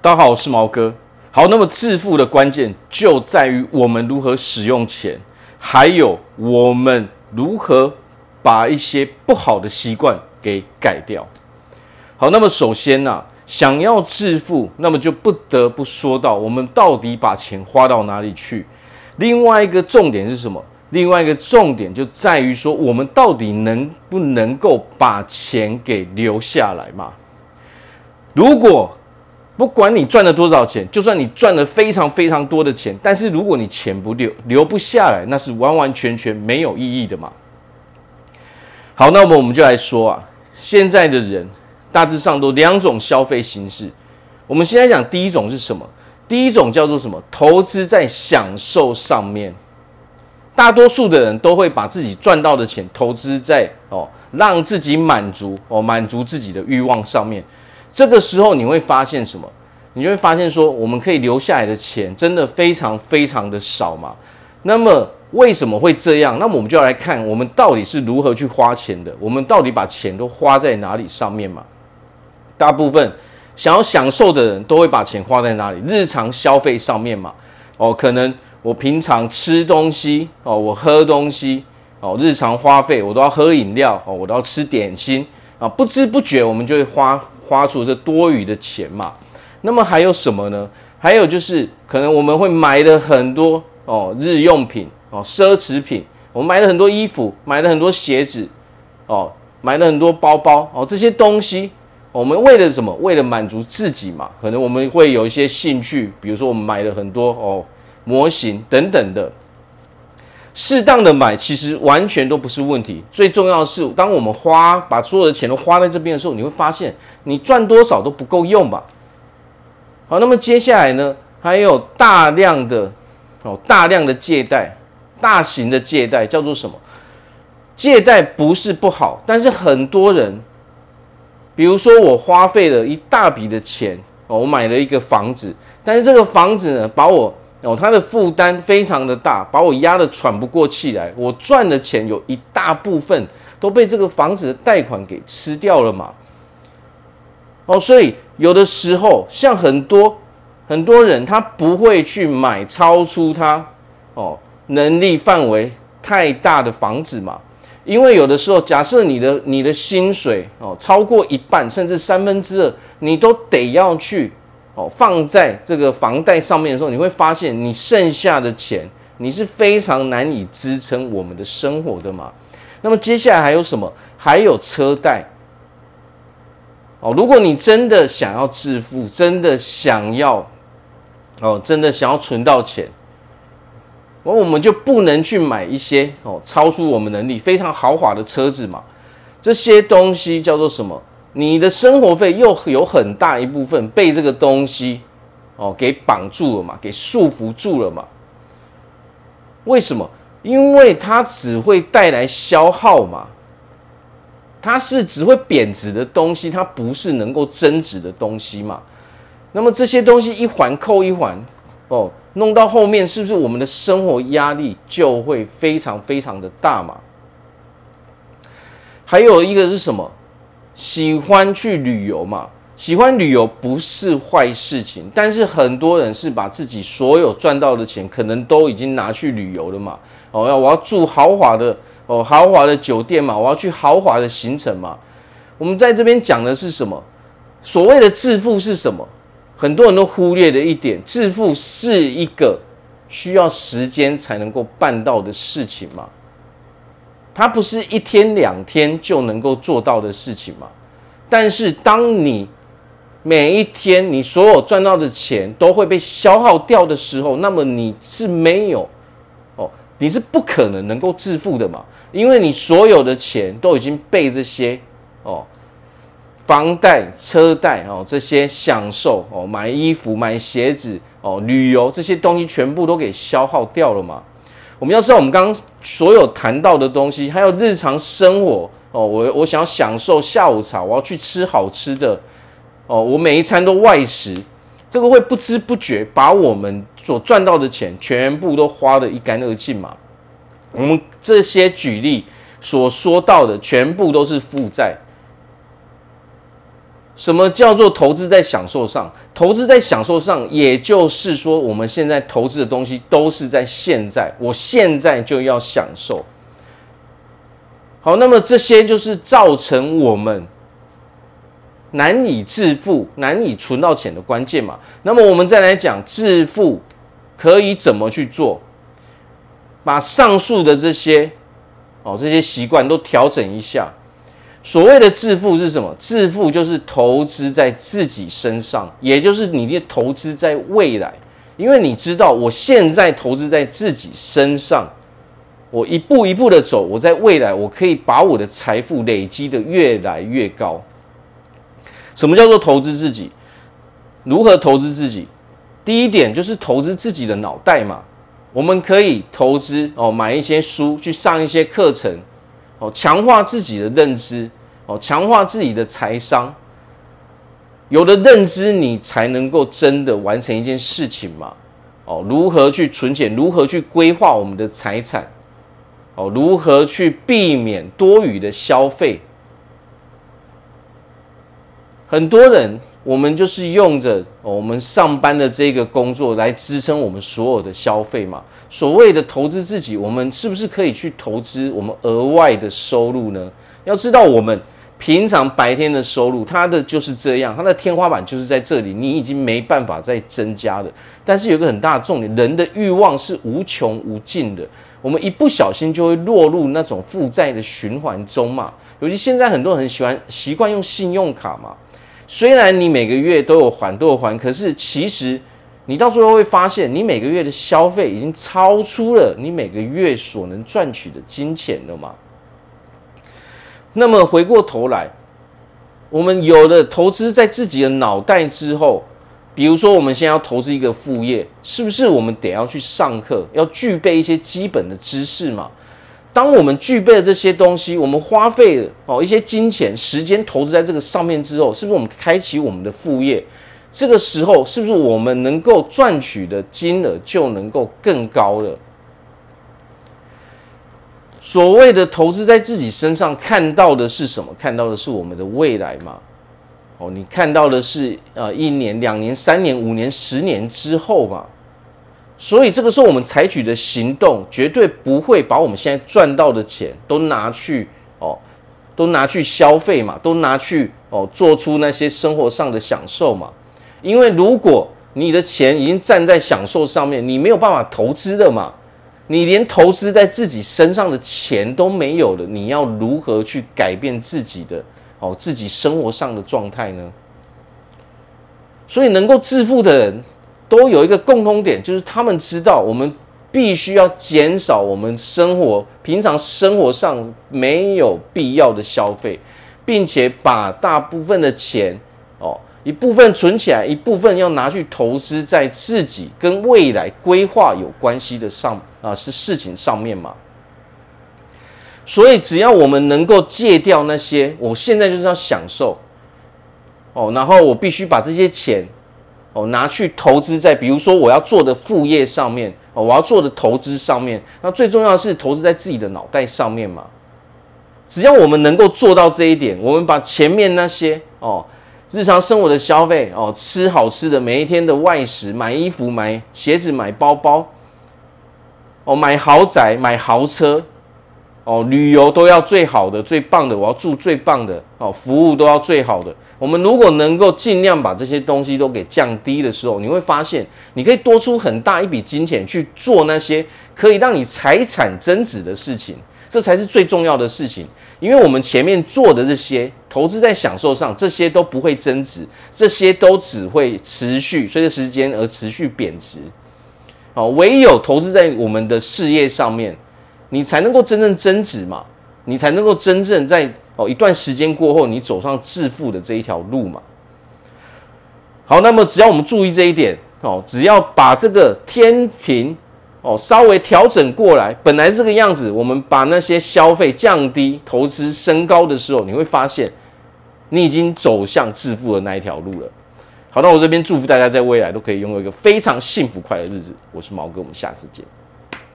大家好，我是毛哥。好，那么致富的关键就在于我们如何使用钱，还有我们如何把一些不好的习惯给改掉。好，那么首先呢、想要致富，那么就不得不说到我们到底把钱花到哪里去。另外一个重点是什么？另外一个重点就在于说，我们到底能不能够把钱给留下来嘛？如果不管你赚了多少钱，就算你赚了非常非常多的钱，但是如果你钱不留留不下来，那是完完全全没有意义的嘛。好，那么我们就来说啊，现在的人大致上都两种消费形式。我们现在讲第一种是什么？第一种叫做什么？投资在享受上面。大多数的人都会把自己赚到的钱投资在哦，让自己满足哦，满足自己的欲望上面。这个时候你会发现什么？你就会发现说，我们可以留下来的钱真的非常非常的少嘛。那么为什么会这样？那么我们就要来看我们到底是如何去花钱的。我们到底把钱都花在哪里上面嘛？大部分想要享受的人都会把钱花在哪里？日常消费上面嘛。哦，可能我平常吃东西哦，我喝东西哦，日常花费我都要喝饮料哦，我都要吃点心啊，不知不觉我们就会花。花出这多余的钱嘛，那么还有什么呢？还有就是可能我们会买了很多哦日用品哦奢侈品，我们买了很多衣服，买了很多鞋子哦，买了很多包包哦，这些东西我们为了什么？为了满足自己嘛。可能我们会有一些兴趣，比如说我们买了很多哦模型等等的。适当的买其实完全都不是问题，最重要的是，当我们花把所有的钱都花在这边的时候，你会发现你赚多少都不够用吧。好，那么接下来呢，还有大量的哦，大量的借贷，大型的借贷叫做什么？借贷不是不好，但是很多人，比如说我花费了一大笔的钱哦，我买了一个房子，但是这个房子呢，把我哦，他的负担非常的大，把我压得喘不过气来。我赚的钱有一大部分都被这个房子的贷款给吃掉了嘛。哦，所以有的时候，像很多很多人，他不会去买超出他哦能力范围太大的房子嘛。因为有的时候，假设你的你的薪水哦超过一半，甚至三分之二，你都得要去。哦，放在这个房贷上面的时候，你会发现你剩下的钱，你是非常难以支撑我们的生活的嘛。那么接下来还有什么？还有车贷。哦，如果你真的想要致富，真的想要，哦，真的想要存到钱，那我们就不能去买一些哦超出我们能力、非常豪华的车子嘛。这些东西叫做什么？你的生活费又有很大一部分被这个东西哦给绑住了嘛，给束缚住了嘛？为什么？因为它只会带来消耗嘛，它是只会贬值的东西，它不是能够增值的东西嘛。那么这些东西一环扣一环哦，弄到后面是不是我们的生活压力就会非常非常的大嘛？还有一个是什么？喜欢去旅游嘛？喜欢旅游不是坏事情，但是很多人是把自己所有赚到的钱，可能都已经拿去旅游了嘛。哦，要我要住豪华的哦，豪华的酒店嘛，我要去豪华的行程嘛。我们在这边讲的是什么？所谓的致富是什么？很多人都忽略的一点，致富是一个需要时间才能够办到的事情嘛。它不是一天两天就能够做到的事情嘛？但是当你每一天你所有赚到的钱都会被消耗掉的时候，那么你是没有哦，你是不可能能够致富的嘛？因为你所有的钱都已经被这些哦房贷、车贷哦这些享受哦买衣服、买鞋子哦旅游这些东西全部都给消耗掉了嘛？我们要知道，我们刚刚所有谈到的东西，还有日常生活哦，我我想要享受下午茶，我要去吃好吃的哦，我每一餐都外食，这个会不知不觉把我们所赚到的钱全部都花得一干二净嘛。我们这些举例所说到的，全部都是负债。什么叫做投资在享受上？投资在享受上，也就是说，我们现在投资的东西都是在现在，我现在就要享受。好，那么这些就是造成我们难以致富、难以存到钱的关键嘛。那么我们再来讲致富可以怎么去做？把上述的这些哦这些习惯都调整一下。所谓的致富是什么？致富就是投资在自己身上，也就是你的投资在未来。因为你知道，我现在投资在自己身上，我一步一步的走，我在未来我可以把我的财富累积的越来越高。什么叫做投资自己？如何投资自己？第一点就是投资自己的脑袋嘛。我们可以投资哦，买一些书，去上一些课程。哦，强化自己的认知，哦，强化自己的财商。有了认知，你才能够真的完成一件事情嘛。哦，如何去存钱？如何去规划我们的财产？哦，如何去避免多余的消费？很多人。我们就是用着我们上班的这个工作来支撑我们所有的消费嘛。所谓的投资自己，我们是不是可以去投资我们额外的收入呢？要知道，我们平常白天的收入，它的就是这样，它的天花板就是在这里，你已经没办法再增加了。但是有个很大的重点，人的欲望是无穷无尽的，我们一不小心就会落入那种负债的循环中嘛。尤其现在很多人喜欢习惯用信用卡嘛。虽然你每个月都有还，都有还，可是其实你到最后会发现，你每个月的消费已经超出了你每个月所能赚取的金钱了嘛。那么回过头来，我们有了投资在自己的脑袋之后，比如说我们现在要投资一个副业，是不是我们得要去上课，要具备一些基本的知识嘛？当我们具备了这些东西，我们花费哦一些金钱、时间投资在这个上面之后，是不是我们开启我们的副业？这个时候，是不是我们能够赚取的金额就能够更高了？所谓的投资在自己身上，看到的是什么？看到的是我们的未来嘛？哦，你看到的是呃一年、两年、三年、五年、十年之后嘛？所以这个时候，我们采取的行动绝对不会把我们现在赚到的钱都拿去哦，都拿去消费嘛，都拿去哦，做出那些生活上的享受嘛。因为如果你的钱已经站在享受上面，你没有办法投资的嘛，你连投资在自己身上的钱都没有了，你要如何去改变自己的哦，自己生活上的状态呢？所以能够致富的人。都有一个共通点，就是他们知道我们必须要减少我们生活平常生活上没有必要的消费，并且把大部分的钱哦，一部分存起来，一部分要拿去投资在自己跟未来规划有关系的上啊，是事情上面嘛。所以只要我们能够戒掉那些，我现在就是要享受哦，然后我必须把这些钱。哦，拿去投资在比如说我要做的副业上面，哦，我要做的投资上面。那最重要是投资在自己的脑袋上面嘛。只要我们能够做到这一点，我们把前面那些哦，日常生活的消费哦，吃好吃的，每一天的外食，买衣服、买鞋子、买包包，哦，买豪宅、买豪车，哦，旅游都要最好的、最棒的，我要住最棒的，哦，服务都要最好的。我们如果能够尽量把这些东西都给降低的时候，你会发现，你可以多出很大一笔金钱去做那些可以让你财产增值的事情，这才是最重要的事情。因为我们前面做的这些投资在享受上，这些都不会增值，这些都只会持续随着时间而持续贬值。哦，唯有投资在我们的事业上面，你才能够真正增值嘛，你才能够真正在。哦，一段时间过后，你走上致富的这一条路嘛。好，那么只要我们注意这一点，哦，只要把这个天平哦稍微调整过来，本来这个样子，我们把那些消费降低，投资升高的时候，你会发现你已经走向致富的那一条路了。好，那我这边祝福大家在未来都可以拥有一个非常幸福快乐的日子。我是毛哥，我们下次见。